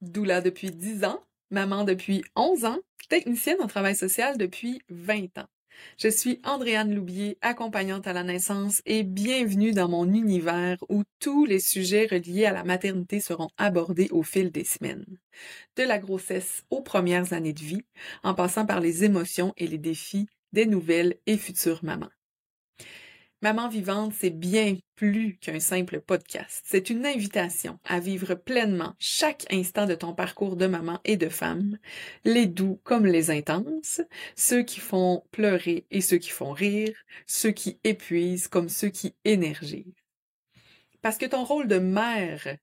doula depuis 10 ans, maman depuis 11 ans, technicienne en travail social depuis 20 ans. Je suis Andréane Loubier, accompagnante à la naissance et bienvenue dans mon univers où tous les sujets reliés à la maternité seront abordés au fil des semaines. De la grossesse aux premières années de vie, en passant par les émotions et les défis des nouvelles et futures mamans. Maman vivante, c'est bien plus qu'un simple podcast. C'est une invitation à vivre pleinement chaque instant de ton parcours de maman et de femme, les doux comme les intenses, ceux qui font pleurer et ceux qui font rire, ceux qui épuisent comme ceux qui énergisent. Parce que ton rôle de mère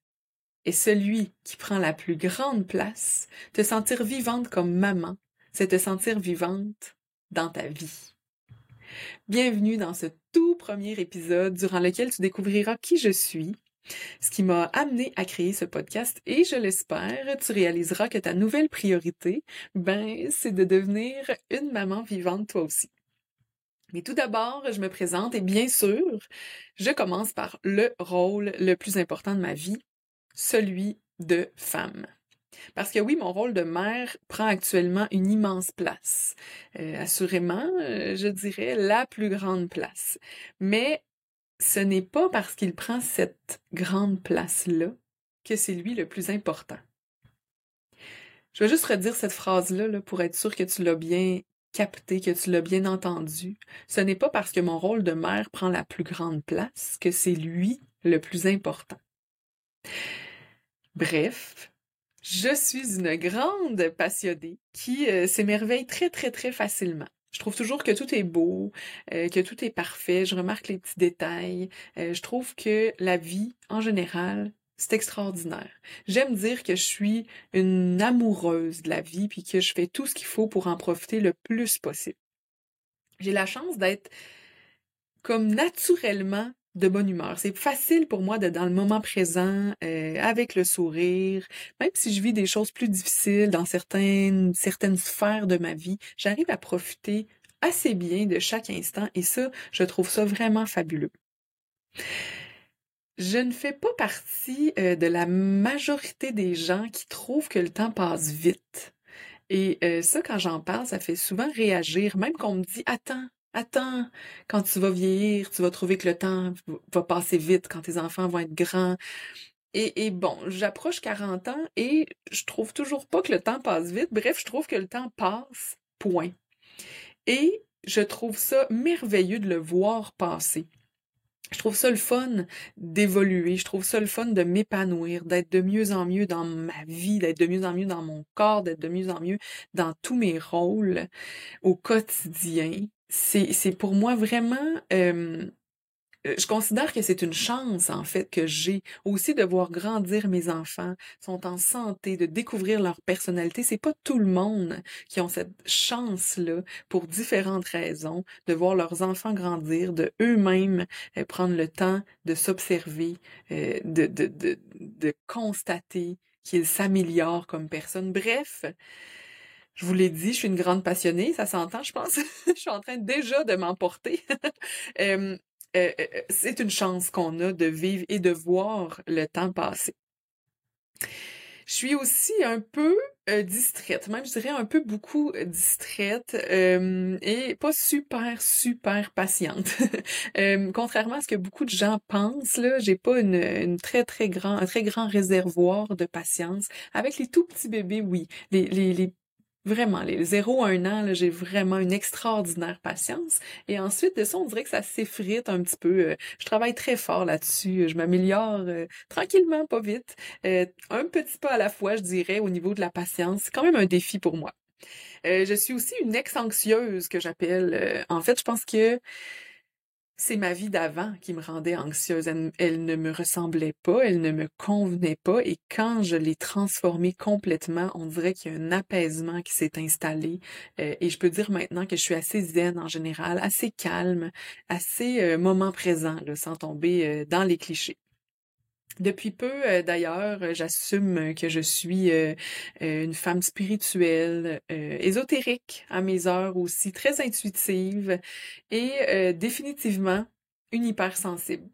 est celui qui prend la plus grande place, te sentir vivante comme maman, c'est te sentir vivante dans ta vie. Bienvenue dans ce tout premier épisode durant lequel tu découvriras qui je suis, ce qui m'a amené à créer ce podcast et je l'espère, tu réaliseras que ta nouvelle priorité, ben, c'est de devenir une maman vivante toi aussi. Mais tout d'abord, je me présente et bien sûr, je commence par le rôle le plus important de ma vie, celui de femme. Parce que oui, mon rôle de mère prend actuellement une immense place. Euh, assurément, euh, je dirais la plus grande place. Mais ce n'est pas parce qu'il prend cette grande place-là que c'est lui le plus important. Je vais juste redire cette phrase-là là, pour être sûr que tu l'as bien capté, que tu l'as bien entendu. Ce n'est pas parce que mon rôle de mère prend la plus grande place que c'est lui le plus important. Bref, je suis une grande passionnée qui euh, s'émerveille très, très, très facilement. Je trouve toujours que tout est beau, euh, que tout est parfait. Je remarque les petits détails. Euh, je trouve que la vie, en général, c'est extraordinaire. J'aime dire que je suis une amoureuse de la vie puis que je fais tout ce qu'il faut pour en profiter le plus possible. J'ai la chance d'être comme naturellement de bonne humeur. C'est facile pour moi d'être dans le moment présent, euh, avec le sourire. Même si je vis des choses plus difficiles dans certaines, certaines sphères de ma vie, j'arrive à profiter assez bien de chaque instant et ça, je trouve ça vraiment fabuleux. Je ne fais pas partie euh, de la majorité des gens qui trouvent que le temps passe vite. Et euh, ça, quand j'en parle, ça fait souvent réagir, même qu'on me dit Attends, Attends, quand tu vas vieillir, tu vas trouver que le temps va passer vite quand tes enfants vont être grands. Et, bon, j'approche 40 ans et je trouve toujours pas que le temps passe vite. Bref, je trouve que le temps passe, point. Et je trouve ça merveilleux de le voir passer. Je trouve ça le fun d'évoluer, je trouve ça le fun de m'épanouir, d'être de mieux en mieux dans ma vie, d'être de mieux en mieux dans mon corps, d'être de mieux en mieux dans tous mes rôles au quotidien c'est pour moi vraiment euh, je considère que c'est une chance, en fait, que j'ai aussi de voir grandir mes enfants, sont en santé, de découvrir leur personnalité. C'est pas tout le monde qui ont cette chance-là, pour différentes raisons, de voir leurs enfants grandir, de eux-mêmes euh, prendre le temps de s'observer, euh, de, de, de, de constater qu'ils s'améliorent comme personne. Bref, je vous l'ai dit, je suis une grande passionnée, ça s'entend, je pense. je suis en train déjà de m'emporter. Euh, euh, euh, c'est une chance qu'on a de vivre et de voir le temps passer. Je suis aussi un peu distraite, même je dirais un peu beaucoup distraite et pas super super patiente. contrairement à ce que beaucoup de gens pensent, là, j'ai pas une, très très grand un très grand réservoir de patience. Avec les tout petits bébés, oui, Vraiment, les 0 à 1 an, j'ai vraiment une extraordinaire patience. Et ensuite de ça, on dirait que ça s'effrite un petit peu. Euh, je travaille très fort là-dessus. Je m'améliore euh, tranquillement, pas vite. Euh, un petit pas à la fois, je dirais, au niveau de la patience. C'est quand même un défi pour moi. je suis aussi une ex-anxieuse que j'appelle. en fait, je pense que c'est ma vie d'avant qui me rendait anxieuse. Elle, ne me ressemblait pas, elle ne me convenait pas. Et quand je l'ai transformée complètement, on dirait qu'il y a un apaisement qui s'est installé. Euh, et je peux dire maintenant que je suis assez zen en général, assez calme, assez euh, moment présent, sans tomber euh, dans les clichés. Depuis peu, euh, d'ailleurs, euh, j'assume que je suis euh, une femme spirituelle, ésotérique à mes heures aussi, très intuitive et définitivement une hypersensible.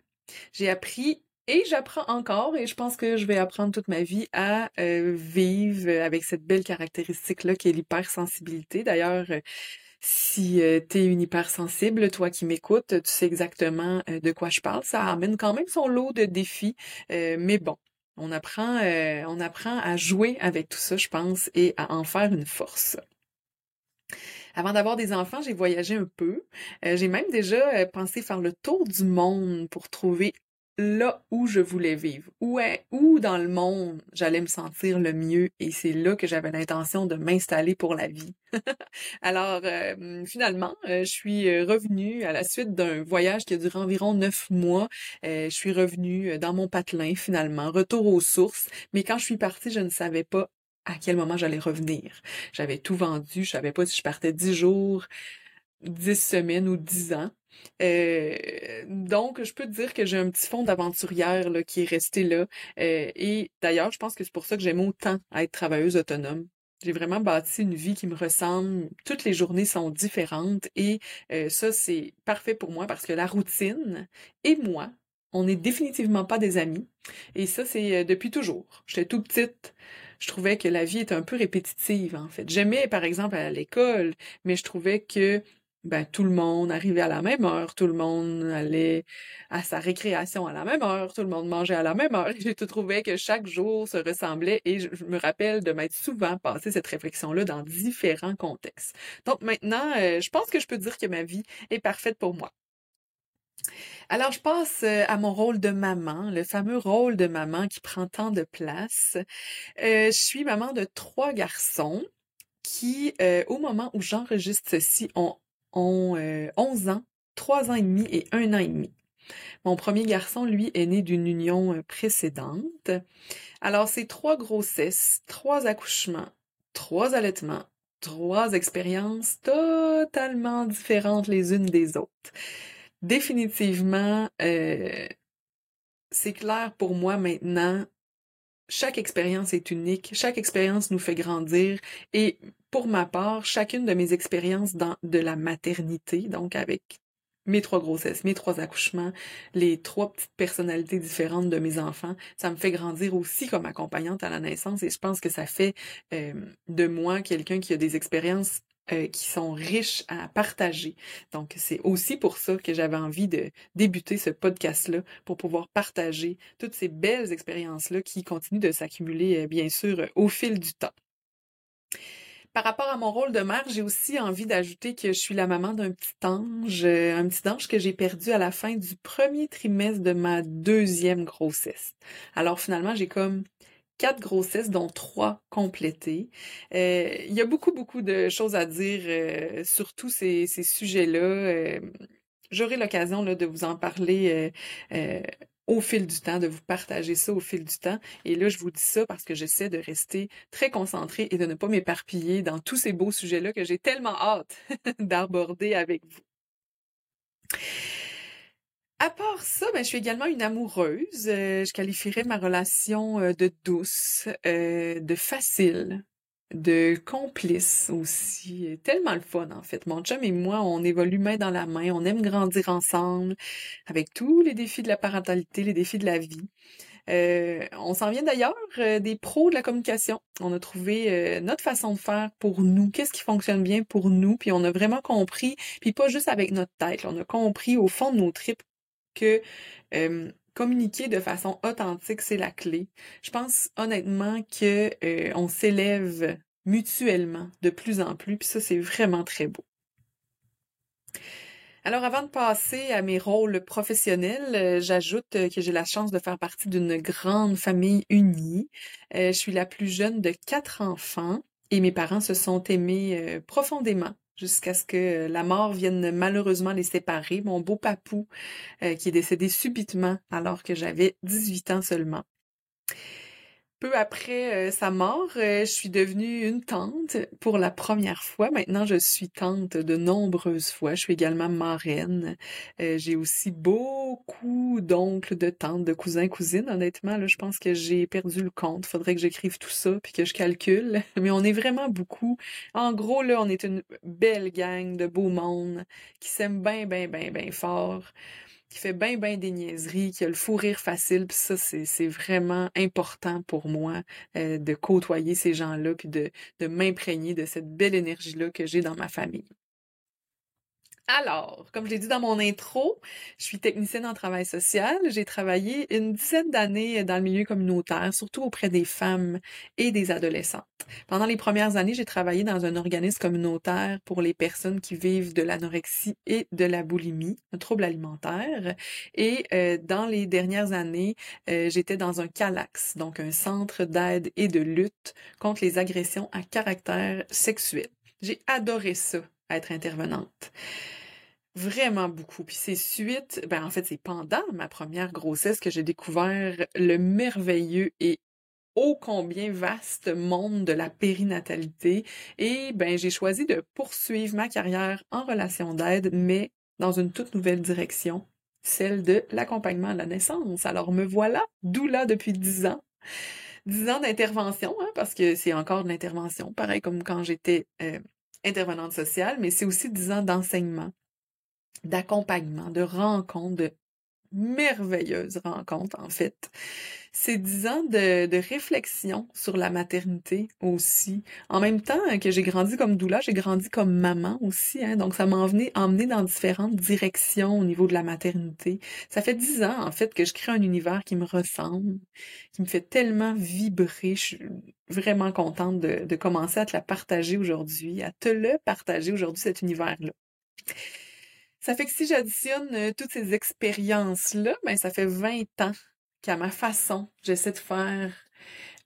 J'ai appris Et j'apprends encore, et je pense que je vais apprendre toute ma vie à vivre avec cette belle caractéristique-là qui est l'hypersensibilité. D'ailleurs, si euh, tu es une hypersensible, toi qui m'écoutes, tu sais exactement de quoi je parle. Ça amène quand même son lot de défis, mais bon, on apprend, on apprend à jouer avec tout ça, je pense, et à en faire une force. Avant d'avoir des enfants, j'ai voyagé un peu. j'ai même déjà pensé faire le tour du monde pour trouver là où je voulais vivre, où, est, où dans le monde j'allais me sentir le mieux et c'est là que j'avais l'intention de m'installer pour la vie. Alors euh, finalement, euh, je suis euh, revenue à la suite d'un voyage qui a duré environ neuf mois. je suis revenue dans mon patelin finalement, retour aux sources. Mais quand je suis partie, je ne savais pas à quel moment j'allais revenir. J'avais tout vendu, je savais pas si je partais dix jours, dix semaines ou dix ans. Euh, donc, je peux te dire que j'ai un petit fond d'aventurière qui est resté là. Euh, et d'ailleurs, je pense que c'est pour ça que j'aime autant être travailleuse autonome. J'ai vraiment bâti une vie qui me ressemble. Toutes les journées sont différentes et euh, ça, c'est parfait pour moi parce que la routine et moi, on n'est définitivement pas des amis. Et ça, c'est depuis toujours. J'étais tout petite. Je trouvais que la vie était un peu répétitive, en fait. J'aimais, par exemple, à l'école, mais je trouvais que ben, tout le monde arrivait à la même heure, tout le monde allait à sa récréation à la même heure, tout le monde mangeait à la même heure. J'ai trouvé que chaque jour se ressemblait et je, me rappelle de m'être souvent passé cette réflexion-là dans différents contextes. Donc maintenant, euh, je pense que je peux dire que ma vie est parfaite pour moi. Alors, je passe euh, à mon rôle de maman, le fameux rôle de maman qui prend tant de place. Euh, je suis maman de trois garçons qui, au moment où j'enregistre ceci, ont ont 11 euh, ans, 3 ans et demi et 1 an et demi. Mon premier garçon, lui, est né d'une union euh, précédente. Alors, c'est trois grossesses, trois accouchements, trois allaitements, trois expériences totalement différentes les unes des autres. Définitivement, euh, c'est clair pour moi maintenant, chaque expérience est unique, chaque expérience nous fait grandir et pour ma part, chacune de mes expériences dans, de la maternité, donc avec mes trois grossesses, mes trois accouchements, les trois personnalités différentes de mes enfants, ça me fait grandir aussi comme accompagnante à la naissance et je pense que ça fait euh, de moi quelqu'un qui a des expériences euh, qui sont riches à partager. Donc, c'est aussi pour ça que j'avais envie de débuter ce podcast-là, pour pouvoir partager toutes ces belles expériences-là qui continuent de s'accumuler, euh, bien sûr, au fil du temps. Par rapport à mon rôle de mère, j'ai aussi envie d'ajouter que je suis la maman d'un petit ange, euh, un petit ange que j'ai perdu à la fin du premier trimestre de ma deuxième grossesse. Alors finalement, j'ai comme quatre grossesses, dont trois complétées. Euh, il y a beaucoup, beaucoup de choses à dire euh, sur tous ces, ces sujets-là. J'aurai l'occasion de vous en parler au fil du temps, de vous partager ça au fil du temps. Et là, je vous dis ça parce que j'essaie de rester très concentrée et de ne pas m'éparpiller dans tous ces beaux sujets-là que j'ai tellement hâte d'aborder avec vous. À part ça, ben, je suis également une amoureuse. Euh, je qualifierais ma relation euh, de douce, euh, de facile, de complices aussi. Tellement le fun, en fait. Mon chum et moi, on évolue main dans la main, on aime grandir ensemble, avec tous les défis de la parentalité, les défis de la vie. Euh, on s'en vient d'ailleurs euh, des pros de la communication. On a trouvé euh, notre façon de faire pour nous, qu'est-ce qui fonctionne bien pour nous, puis on a vraiment compris, puis pas juste avec notre tête, on a compris au fond de nos tripes que communiquer de façon authentique, c'est la clé. Je pense honnêtement que euh, on s'élève mutuellement de plus en plus, puis ça c'est vraiment très beau. Alors avant de passer à mes rôles professionnels, euh, j'ajoute euh, que j'ai la chance de faire partie d'une grande famille unie. je suis la plus jeune de quatre enfants et mes parents se sont aimés profondément jusqu'à ce que la mort vienne malheureusement les séparer. Mon beau papou euh, qui est décédé subitement alors que j'avais 18 ans seulement. Peu après euh, sa mort, euh, je suis devenue une tante pour la première fois. Maintenant, je suis tante de nombreuses fois. Je suis également marraine. Euh, j'ai aussi beaucoup d'oncles, de tantes, de cousins, cousines. Honnêtement, là, je pense que j'ai perdu le compte. Faudrait que j'écrive tout ça puis que je calcule. Mais on est vraiment beaucoup. En gros, là, on est une belle gang de beau monde qui s'aiment bien, bien, bien, bien fort. Qui fait bien, bien des niaiseries, qui a le fou rire facile. Puis ça, c'est vraiment important pour moi euh, de côtoyer ces gens-là, puis de, de m'imprégner de cette belle énergie-là que j'ai dans ma famille. Alors, comme je l'ai dit dans mon intro, je suis technicienne en travail social. J'ai travaillé une dizaine d'années dans le milieu communautaire, surtout auprès des femmes et des adolescentes. Pendant les premières années, j'ai travaillé dans un organisme communautaire pour les personnes qui vivent de l'anorexie et de la boulimie, un trouble alimentaire. Et euh, dans les dernières années, euh, j'étais dans un CALAX, donc un centre d'aide et de lutte contre les agressions à caractère sexuel. J'ai adoré ça, être intervenante. Vraiment beaucoup. Puis c'est suite, ben en fait, c'est pendant ma première grossesse que j'ai découvert le merveilleux et ô combien vaste monde de la périnatalité. Et ben j'ai choisi de poursuivre ma carrière en relation d'aide, mais dans une toute nouvelle direction, celle de l'accompagnement à la naissance. Alors me voilà, d'où là depuis dix ans. Dix ans d'intervention, hein, parce que c'est encore de l'intervention, pareil comme quand j'étais euh, intervenante sociale, mais c'est aussi dix ans d'enseignement d'accompagnement, de rencontres, de merveilleuses rencontres, en fait. C'est dix ans de, de, réflexion sur la maternité aussi. En même temps que j'ai grandi comme doula, j'ai grandi comme maman aussi. Hein, donc, ça m'a emmené, emmené dans différentes directions au niveau de la maternité. Ça fait dix ans, en fait, que je crée un univers qui me ressemble, qui me fait tellement vibrer. Je suis vraiment contente de, de commencer à te la partager aujourd'hui, à te le partager aujourd'hui, cet univers-là. Ça fait que si j'additionne euh, toutes ces expériences-là, ben ça fait 20 ans qu'à ma façon, j'essaie de faire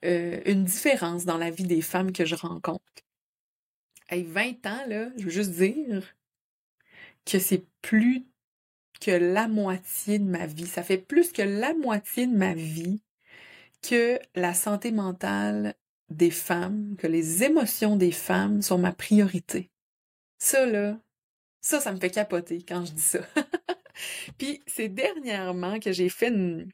euh, une différence dans la vie des femmes que je rencontre. Hey, 20 ans, là, je veux juste dire que c'est plus que la moitié de ma vie. Ça fait plus que la moitié de ma vie que la santé mentale des femmes, que les émotions des femmes sont ma priorité. Ça, là, ça, ça me fait capoter quand je dis ça. Puis c'est dernièrement que j'ai fait une,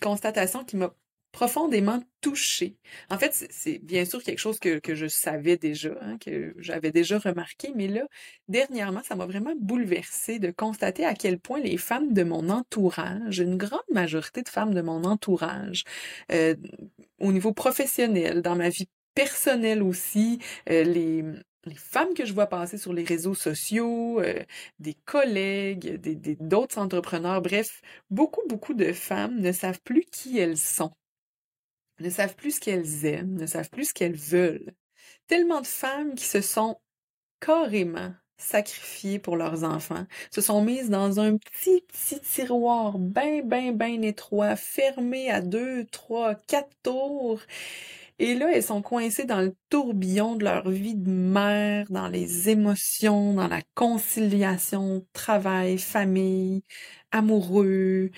constatation qui m'a profondément touchée. En fait, c'est bien sûr quelque chose que, je savais déjà, hein, que j'avais déjà remarqué, mais là, dernièrement, ça m'a vraiment bouleversée de constater à quel point les femmes de mon entourage, une grande majorité de femmes de mon entourage, euh, au niveau professionnel, dans ma vie personnelle aussi, euh, les, les femmes que je vois passer sur les réseaux sociaux, euh, des collègues, d'autres entrepreneurs, bref, beaucoup, beaucoup de femmes ne savent plus qui elles sont, ne savent plus ce qu'elles aiment, ne savent plus ce qu'elles veulent. Tellement de femmes qui se sont carrément sacrifiées pour leurs enfants, se sont mises dans un petit, petit tiroir bien, bien, bien étroit, fermé à deux, trois, quatre tours, et là, elles sont coincées dans le tourbillon de leur vie de mère, dans les émotions, dans la conciliation, travail, famille, amoureux,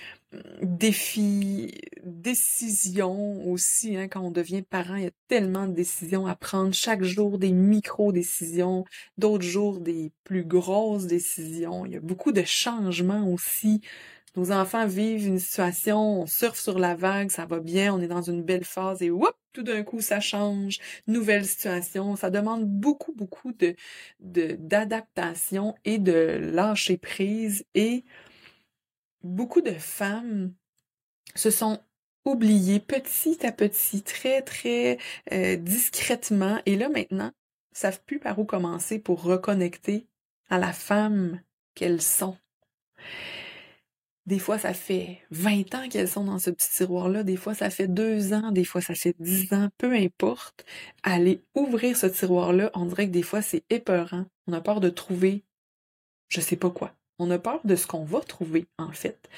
défis, décisions aussi. Hein, quand on devient parent, il y a tellement de décisions à prendre. Chaque jour, des micro-décisions, d'autres jours, des plus grosses décisions. Il y a beaucoup de changements aussi nos enfants vivent une situation, on surfe sur la vague, ça va bien, on est dans une belle phase et whoop, tout d'un coup ça change, nouvelle situation. Ça demande beaucoup, beaucoup de d'adaptation et de lâcher prise et beaucoup de femmes se sont oubliées petit à petit, très, très euh, discrètement et là maintenant, savent plus par où commencer pour reconnecter à la femme qu'elles sont. Des fois, ça fait 20 ans qu'elles sont dans ce petit tiroir-là. Des fois, ça fait deux ans. Des fois, ça fait dix ans. Peu importe. Aller ouvrir ce tiroir-là, on dirait que des fois, c'est épeurant. On a peur de trouver je sais pas quoi. On a peur de ce qu'on va trouver, en fait.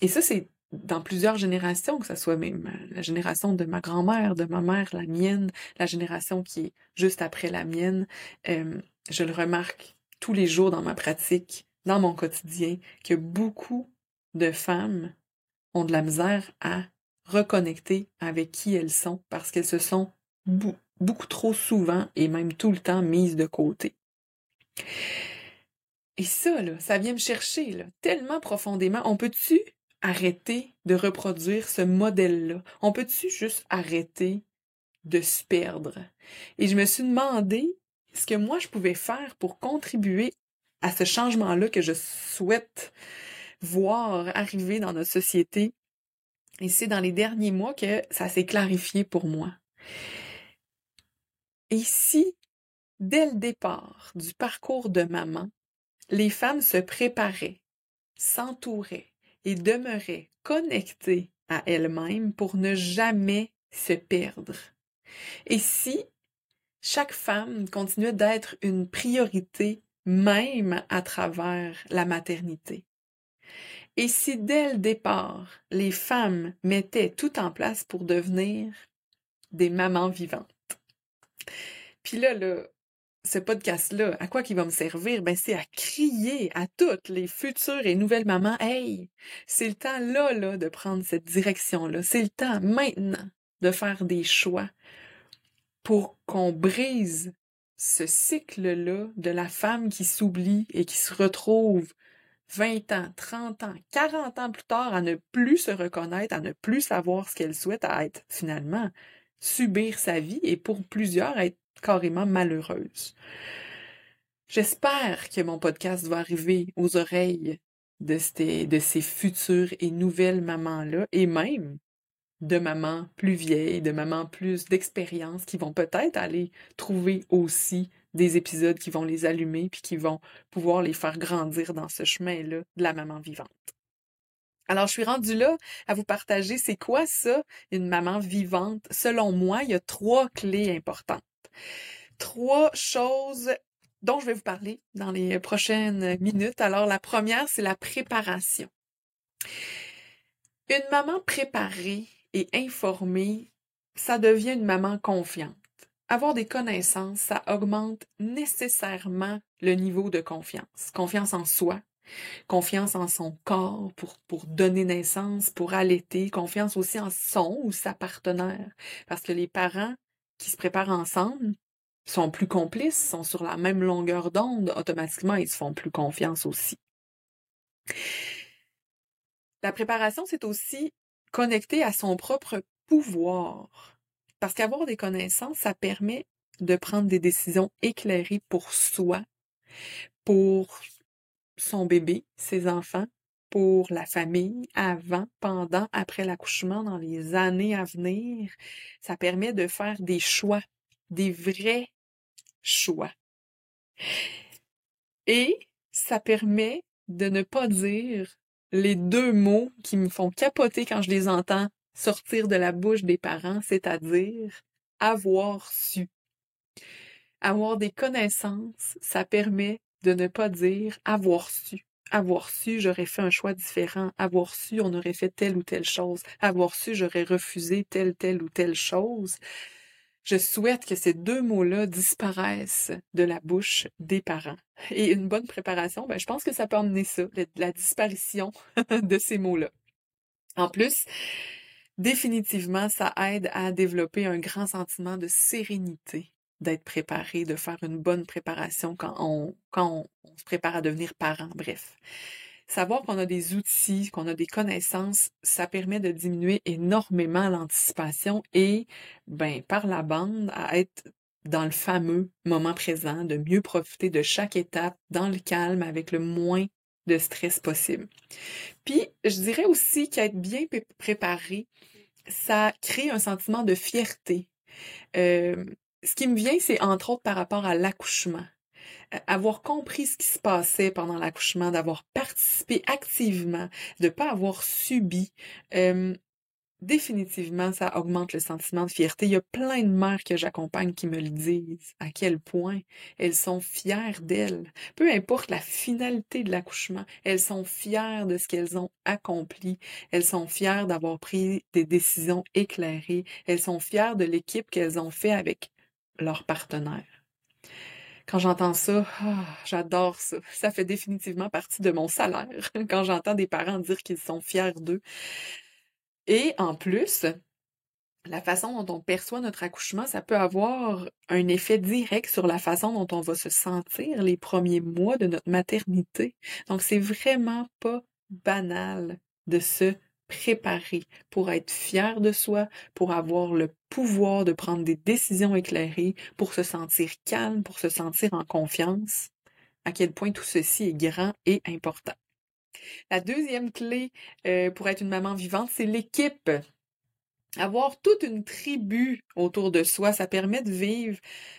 Et ça, c'est dans plusieurs générations, que ce soit même la génération de ma grand-mère, de ma mère, la mienne, la génération qui est juste après la mienne. Euh, je le remarque tous les jours dans ma pratique dans mon quotidien que beaucoup de femmes ont de la misère à reconnecter avec qui elles sont parce qu'elles se sont beaucoup trop souvent et même tout le temps mises de côté. Et ça, là, ça vient me chercher tellement profondément. On peut-tu arrêter de reproduire ce modèle-là? On peut-tu juste arrêter de se perdre? Et je me suis demandé ce que moi je pouvais faire pour contribuer à ce changement-là que je souhaite voir arriver dans notre société. Et c'est dans les derniers mois que ça s'est clarifié pour moi. Et si, dès le départ du parcours de maman, les femmes se préparaient, s'entouraient et demeuraient connectées à elles-mêmes pour ne jamais se perdre. Et si chaque femme continuait d'être une priorité même à travers la maternité. Et si dès le départ, les femmes mettaient tout en place pour devenir des mamans vivantes. Puis là, là, ce podcast-là, à quoi qu'il va me servir? Ben, c'est à crier à toutes les futures et nouvelles mamans, hey, c'est le temps là, là, de prendre cette direction-là. C'est le temps maintenant de faire des choix pour qu'on brise ce cycle-là de la femme qui s'oublie et qui se retrouve 20 ans, 30 ans, 40 ans plus tard à ne plus se reconnaître, à ne plus savoir ce qu'elle souhaite à être finalement, subir sa vie et pour plusieurs être carrément malheureuse. J'espère que mon podcast va arriver aux oreilles de ces, de ces futures et nouvelles mamans-là et même de mamans plus vieilles, de mamans plus d'expérience qui vont peut-être aller trouver aussi des épisodes qui vont les allumer puis qui vont pouvoir les faire grandir dans ce chemin-là de la maman vivante. Alors, je suis rendue là à vous partager c'est quoi ça, une maman vivante. Selon moi, il y a trois clés importantes. Trois choses dont je vais vous parler dans les prochaines minutes. Alors, la première, c'est la préparation. Une maman préparée et informée, ça devient une maman confiante. Avoir des connaissances, ça augmente nécessairement le niveau de confiance. Confiance en soi, confiance en son corps pour, pour donner naissance, pour allaiter, confiance aussi en son ou sa partenaire. Parce que les parents qui se préparent ensemble sont plus complices, sont sur la même longueur d'onde, automatiquement, ils se font plus confiance aussi. La préparation, c'est aussi connecté à son propre pouvoir. Parce qu'avoir des connaissances, ça permet de prendre des décisions éclairées pour soi, pour son bébé, ses enfants, pour la famille, avant, pendant, après l'accouchement, dans les années à venir. Ça permet de faire des choix, des vrais choix. Et ça permet de ne pas dire les deux mots qui me font capoter quand je les entends sortir de la bouche des parents, c'est-à-dire avoir su. Avoir des connaissances, ça permet de ne pas dire avoir su. Avoir su, j'aurais fait un choix différent. Avoir su, on aurait fait telle ou telle chose. Avoir su, j'aurais refusé telle, telle ou telle chose. Je souhaite que ces deux mots-là disparaissent de la bouche des parents. Et une bonne préparation, ben, je pense que ça peut emmener ça, la disparition de ces mots-là. En plus, définitivement, ça aide à développer un grand sentiment de sérénité, d'être préparé, de faire une bonne préparation quand on, quand on se prépare à devenir parent, bref. Savoir qu'on a des outils, qu'on a des connaissances, ça permet de diminuer énormément l'anticipation et, ben, par la bande, à être dans le fameux moment présent, de mieux profiter de chaque étape dans le calme avec le moins de stress possible. Puis, je dirais aussi qu'être bien préparé, ça crée un sentiment de fierté. Euh, ce qui me vient, c'est entre autres par rapport à l'accouchement avoir compris ce qui se passait pendant l'accouchement, d'avoir participé activement, de ne pas avoir subi, définitivement, ça augmente le sentiment de fierté. Il y a plein de mères que j'accompagne qui me le disent, à quel point elles sont fières d'elles. Peu importe la finalité de l'accouchement, elles sont fières de ce qu'elles ont accompli. Elles sont fières d'avoir pris des décisions éclairées. Elles sont fières de l'équipe qu'elles ont fait avec leur partenaire. Quand j'entends ça, ah, j'adore ça. Ça fait définitivement partie de mon salaire quand j'entends des parents dire qu'ils sont fiers d'eux. Et en plus, la façon dont on perçoit notre accouchement, ça peut avoir un effet direct sur la façon dont on va se sentir les premiers mois de notre maternité. Donc, c'est vraiment pas banal de se préparer pour être fier de soi, pour avoir le pouvoir de prendre des décisions éclairées, pour se sentir calme, pour se sentir en confiance, à quel point tout ceci est grand et important. La deuxième clé euh, pour être une maman vivante, c'est l'équipe. Avoir toute une tribu autour de soi, ça permet de vivre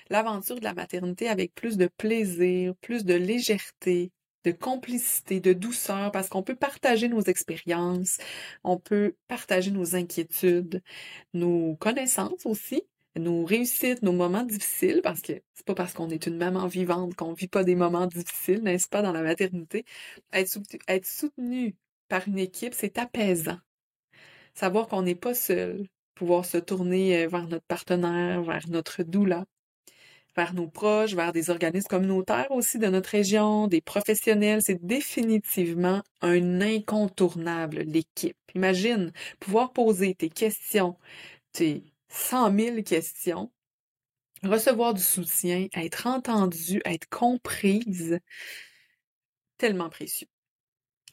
l'aventure de la maternité avec plus de plaisir, plus de légèreté, de complicité, de douceur, parce qu'on peut partager nos expériences, on peut partager nos inquiétudes, nos connaissances aussi, nos réussites, nos moments difficiles, parce que c'est pas parce qu'on est une maman vivante qu'on vit pas des moments difficiles, n'est-ce pas, dans la maternité. Être, soutenu par une équipe, c'est apaisant savoir qu'on n'est pas seul, pouvoir se tourner euh, vers notre partenaire, vers notre doula, vers nos proches, vers des organismes communautaires aussi de notre région, des professionnels, c'est définitivement un incontournable, l'équipe. Imagine pouvoir poser tes questions, tes cent mille questions, recevoir du soutien, être entendu, être comprise, tellement précieux.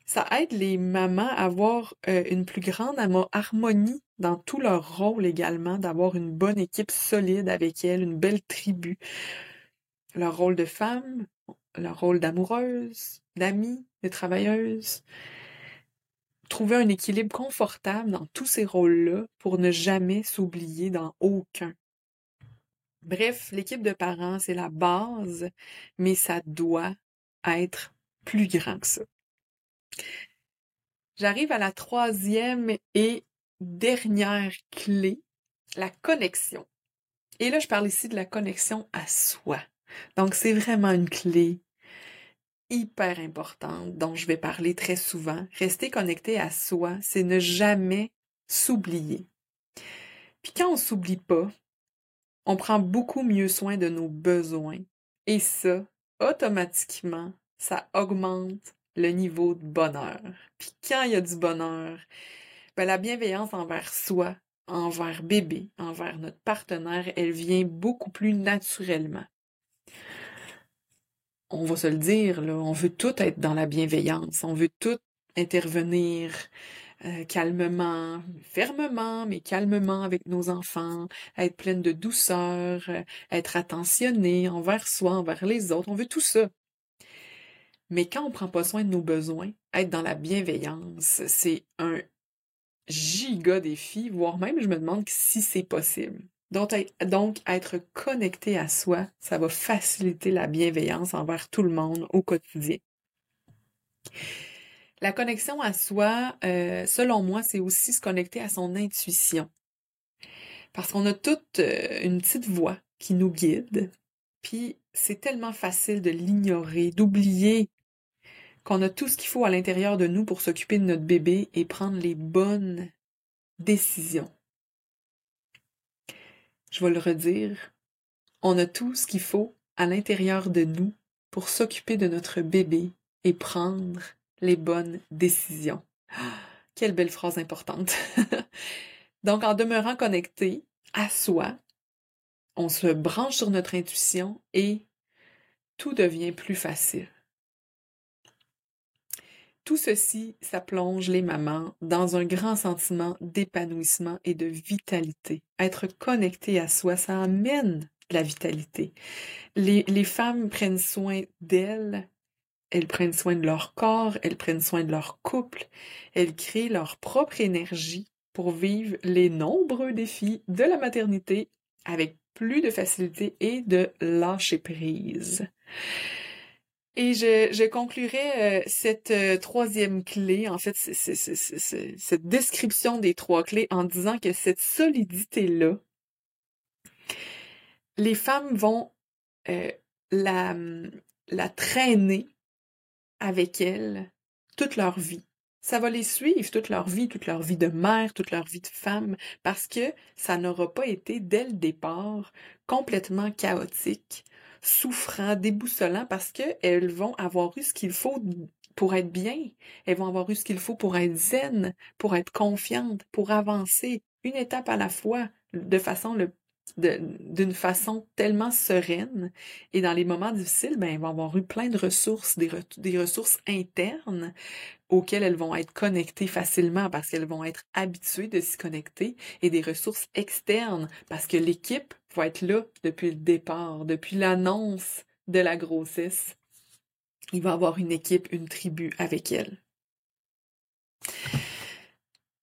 Ça aide les mamans à avoir euh, une plus grande harmonie dans tout leur rôle également, d'avoir une bonne équipe solide avec elles, une belle tribu. Leur rôle de femme, leur rôle d'amoureuse, d'amie, de travailleuse. Trouver un équilibre confortable dans tous ces rôles-là pour ne jamais s'oublier dans aucun. Bref, l'équipe de parents, c'est la base, mais ça doit être plus grand que ça. J'arrive à la troisième et dernière clé, la connexion. Et là, je parle ici de la connexion à soi. Donc, c'est vraiment une clé hyper importante dont je vais parler très souvent. Rester connecté à soi, c'est ne jamais s'oublier. Puis quand on s'oublie pas, on prend beaucoup mieux soin de nos besoins. Et ça, automatiquement, ça augmente le niveau de bonheur. Puis quand il y a du bonheur, ben la bienveillance envers soi, envers bébé, envers notre partenaire, elle vient beaucoup plus naturellement. On va se le dire, là, on veut tout être dans la bienveillance, on veut tout intervenir euh, calmement, fermement, mais calmement avec nos enfants, être pleine de douceur, euh, être attentionné envers soi, envers les autres, on veut tout ça. Mais quand on prend pas soin de nos besoins, être dans la bienveillance, c'est un giga défi, voire même je me demande si c'est possible. Donc, être connecté à soi, ça va faciliter la bienveillance envers tout le monde au quotidien. La connexion à soi, euh, selon moi, c'est aussi se connecter à son intuition. Parce qu'on a toute euh, une petite voix qui nous guide, puis c'est tellement facile de l'ignorer, d'oublier qu'on a tout ce qu'il faut à l'intérieur de nous pour s'occuper de notre bébé et prendre les bonnes décisions. Je vais le redire. On a tout ce qu'il faut à l'intérieur de nous pour s'occuper de notre bébé et prendre les bonnes décisions. quelle belle phrase importante. Donc, en demeurant connecté à soi, on se branche sur notre intuition et tout devient plus facile. Tout ceci, ça plonge les mamans dans un grand sentiment d'épanouissement et de vitalité. Être connecté à soi, ça amène la vitalité. Les femmes prennent soin d'elles, elles prennent soin de leur corps, elles prennent soin de leur couple, elles créent leur propre énergie pour vivre les nombreux défis de la maternité avec plus de facilité et de lâcher prise. Et je, je conclurai euh, cette euh, troisième clé, en fait, cette description des trois clés en disant que cette solidité-là, les femmes vont euh, la, la traîner avec elles toute leur vie. Ça va les suivre toute leur vie, toute leur vie de mère, toute leur vie de femme, parce que ça n'aura pas été dès le départ complètement chaotique souffrant, déboussolant parce qu'elles vont avoir eu ce qu'il faut pour être bien. Elles vont avoir eu ce qu'il faut pour être zen, pour être confiantes, pour avancer une étape à la fois de façon le d'une façon tellement sereine et dans les moments difficiles, ben, elles vont avoir eu plein de ressources, des, ressources internes auxquelles elles vont être connectées facilement parce qu'elles vont être habituées de s'y connecter et des ressources externes parce que l'équipe va être là depuis le départ, depuis l'annonce de la grossesse. Il va avoir une équipe, une tribu avec elle.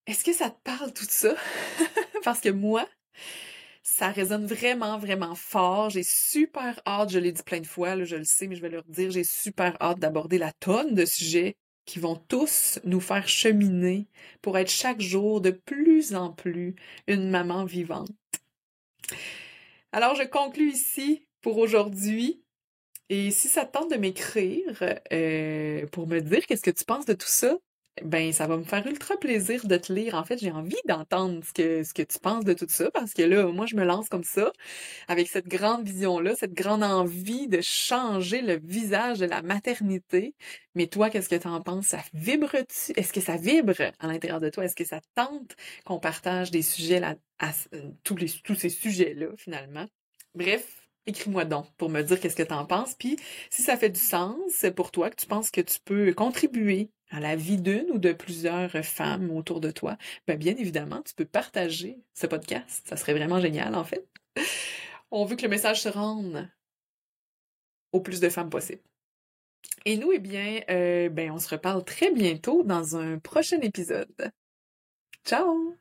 Est-ce que ça te parle tout ça? Parce que moi, ça résonne vraiment, vraiment fort. J'ai super hâte, je l'ai dit plein de fois, je le sais, mais je vais leur dire, j'ai super hâte d'aborder la tonne de sujets qui vont tous nous faire cheminer pour être chaque jour de plus en plus une maman vivante. Alors, je conclus ici pour aujourd'hui. Et si ça te tente de m'écrire euh, pour me dire qu'est-ce que tu penses de tout ça, ben, ça va me faire ultra plaisir de te lire. En fait, j'ai envie d'entendre ce que, tu penses de tout ça parce que là, moi, je me lance comme ça, avec cette grande vision-là, cette grande envie de changer le visage de la maternité. Mais toi, qu'est-ce que tu en penses? Ça vibre-tu? Est-ce que ça vibre à l'intérieur de toi? Est-ce que ça tente qu'on partage des sujets là, à, tous, les, tous ces sujets-là, finalement? Bref, Écris-moi donc pour me dire qu'est-ce que tu en penses. Puis, si ça fait du sens pour toi, que tu penses que tu peux contribuer à la vie d'une ou de plusieurs femmes autour de toi, ben bien évidemment, tu peux partager ce podcast. Ça serait vraiment génial, en fait. On veut que le message se rende au plus de femmes possible. Et nous, eh bien, euh, ben, on se reparle très bientôt dans un prochain épisode. Ciao!